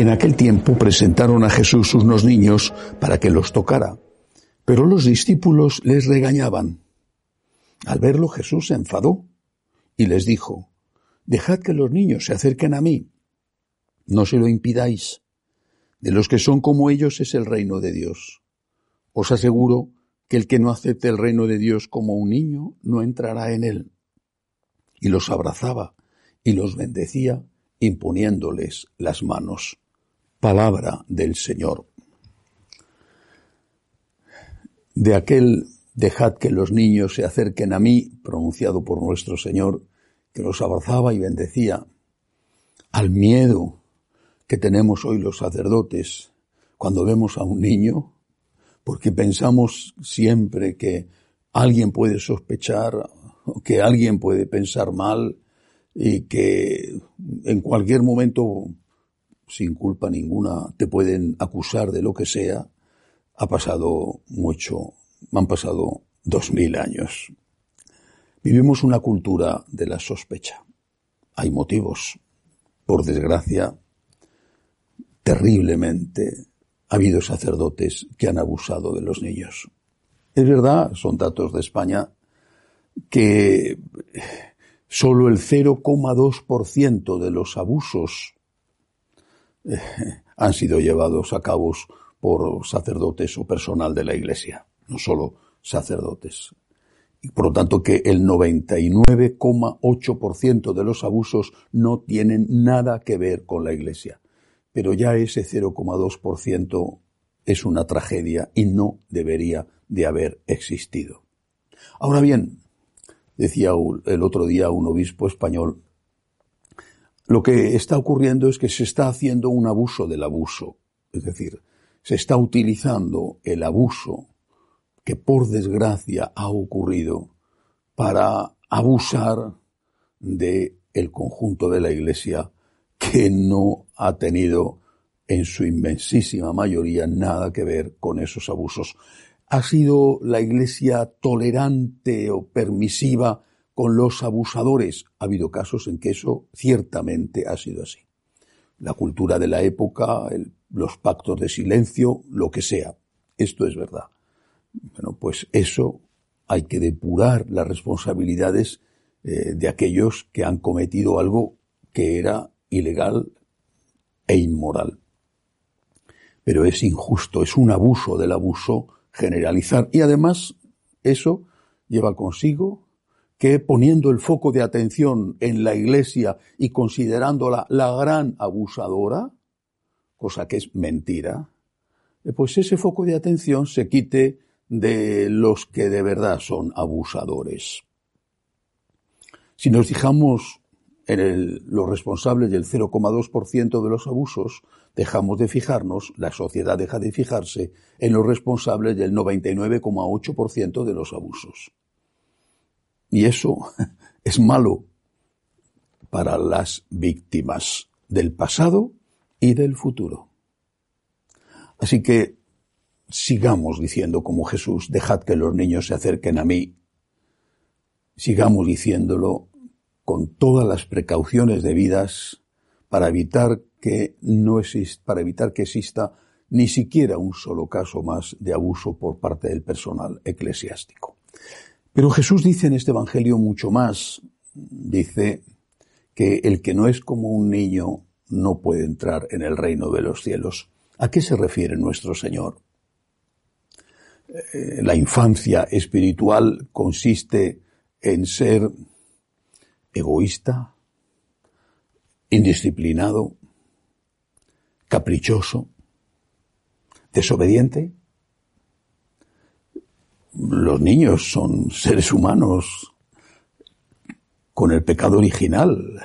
En aquel tiempo presentaron a Jesús unos niños para que los tocara, pero los discípulos les regañaban. Al verlo Jesús se enfadó y les dijo, Dejad que los niños se acerquen a mí, no se lo impidáis. De los que son como ellos es el reino de Dios. Os aseguro que el que no acepte el reino de Dios como un niño no entrará en él. Y los abrazaba y los bendecía imponiéndoles las manos. Palabra del Señor. De aquel dejad que los niños se acerquen a mí, pronunciado por nuestro Señor, que los abrazaba y bendecía, al miedo que tenemos hoy los sacerdotes cuando vemos a un niño, porque pensamos siempre que alguien puede sospechar, que alguien puede pensar mal y que en cualquier momento, sin culpa ninguna, te pueden acusar de lo que sea, ha pasado mucho, han pasado dos mil años. Vivimos una cultura de la sospecha. Hay motivos. Por desgracia, terriblemente ha habido sacerdotes que han abusado de los niños. Es verdad, son datos de España, que solo el 0,2% de los abusos han sido llevados a cabo por sacerdotes o personal de la Iglesia, no solo sacerdotes. Y por lo tanto que el 99,8% de los abusos no tienen nada que ver con la Iglesia pero ya ese 0,2% es una tragedia y no debería de haber existido. Ahora bien, decía el otro día un obispo español, lo que está ocurriendo es que se está haciendo un abuso del abuso, es decir, se está utilizando el abuso que por desgracia ha ocurrido para abusar de el conjunto de la Iglesia que no ha tenido en su inmensísima mayoría nada que ver con esos abusos. ¿Ha sido la Iglesia tolerante o permisiva con los abusadores? Ha habido casos en que eso ciertamente ha sido así. La cultura de la época, los pactos de silencio, lo que sea. Esto es verdad. Bueno, pues eso hay que depurar las responsabilidades eh, de aquellos que han cometido algo que era ilegal e inmoral. Pero es injusto, es un abuso del abuso generalizar. Y además eso lleva consigo que poniendo el foco de atención en la Iglesia y considerándola la gran abusadora, cosa que es mentira, eh, pues ese foco de atención se quite de los que de verdad son abusadores. Si nos fijamos en los responsables del 0,2% de los abusos, dejamos de fijarnos, la sociedad deja de fijarse en los responsables del 99,8% de los abusos. Y eso es malo para las víctimas del pasado y del futuro. Así que sigamos diciendo como Jesús, dejad que los niños se acerquen a mí. Sigamos diciéndolo con todas las precauciones debidas para evitar que no exista, para evitar que exista ni siquiera un solo caso más de abuso por parte del personal eclesiástico. Pero Jesús dice en este Evangelio mucho más. Dice que el que no es como un niño no puede entrar en el reino de los cielos. ¿A qué se refiere nuestro Señor? Eh, la infancia espiritual consiste en ser egoísta, indisciplinado, caprichoso, desobediente. Los niños son seres humanos con el pecado original.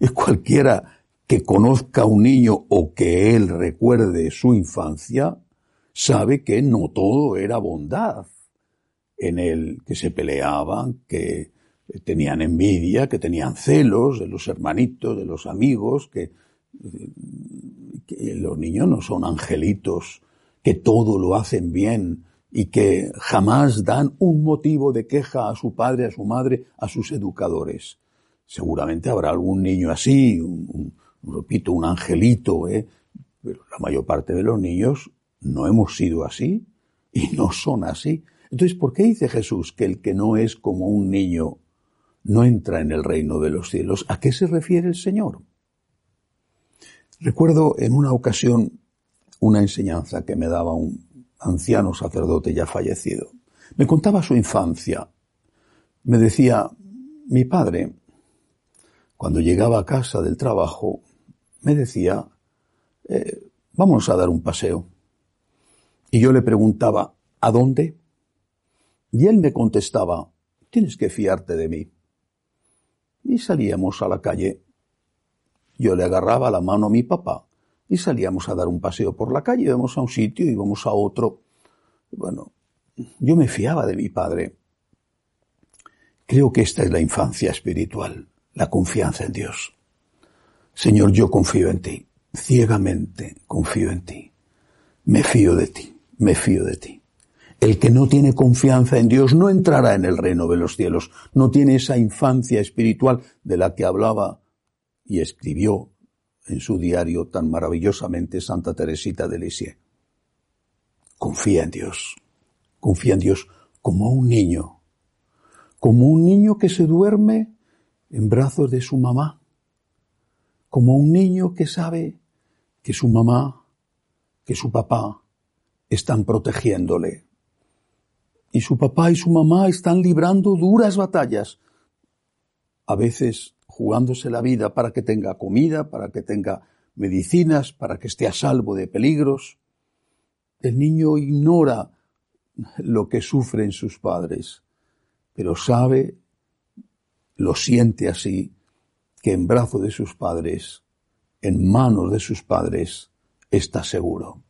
Y cualquiera que conozca a un niño o que él recuerde su infancia, sabe que no todo era bondad en él, que se peleaban, que tenían envidia, que tenían celos de los hermanitos, de los amigos, que, que los niños no son angelitos, que todo lo hacen bien y que jamás dan un motivo de queja a su padre, a su madre, a sus educadores. Seguramente habrá algún niño así, un, repito, un angelito, ¿eh? pero la mayor parte de los niños no hemos sido así y no son así. Entonces, ¿por qué dice Jesús que el que no es como un niño no entra en el reino de los cielos? ¿A qué se refiere el Señor? Recuerdo en una ocasión una enseñanza que me daba un anciano sacerdote ya fallecido. Me contaba su infancia. Me decía, mi padre, cuando llegaba a casa del trabajo, me decía, eh, vamos a dar un paseo. Y yo le preguntaba, ¿a dónde? Y él me contestaba, tienes que fiarte de mí. Y salíamos a la calle. Yo le agarraba la mano a mi papá y salíamos a dar un paseo por la calle, íbamos a un sitio, íbamos a otro. Bueno, yo me fiaba de mi padre. Creo que esta es la infancia espiritual, la confianza en Dios. Señor, yo confío en ti, ciegamente confío en ti, me fío de ti, me fío de ti. El que no tiene confianza en Dios no entrará en el reino de los cielos, no tiene esa infancia espiritual de la que hablaba y escribió en su diario tan maravillosamente Santa Teresita de Lisieux. Confía en Dios, confía en Dios como un niño, como un niño que se duerme en brazos de su mamá, como un niño que sabe que su mamá, que su papá están protegiéndole. Y su papá y su mamá están librando duras batallas, a veces jugándose la vida para que tenga comida, para que tenga medicinas, para que esté a salvo de peligros. El niño ignora lo que sufren sus padres, pero sabe, lo siente así, que en brazo de sus padres, en manos de sus padres, está seguro.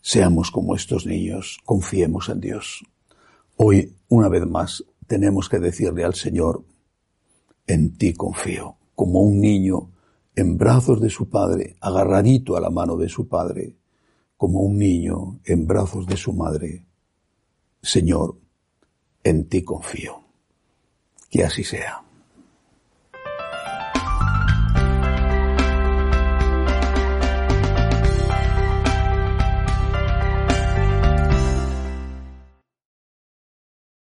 Seamos como estos niños, confiemos en Dios. Hoy, una vez más, tenemos que decirle al Señor, en ti confío, como un niño en brazos de su padre, agarradito a la mano de su padre, como un niño en brazos de su madre. Señor, en ti confío. Que así sea.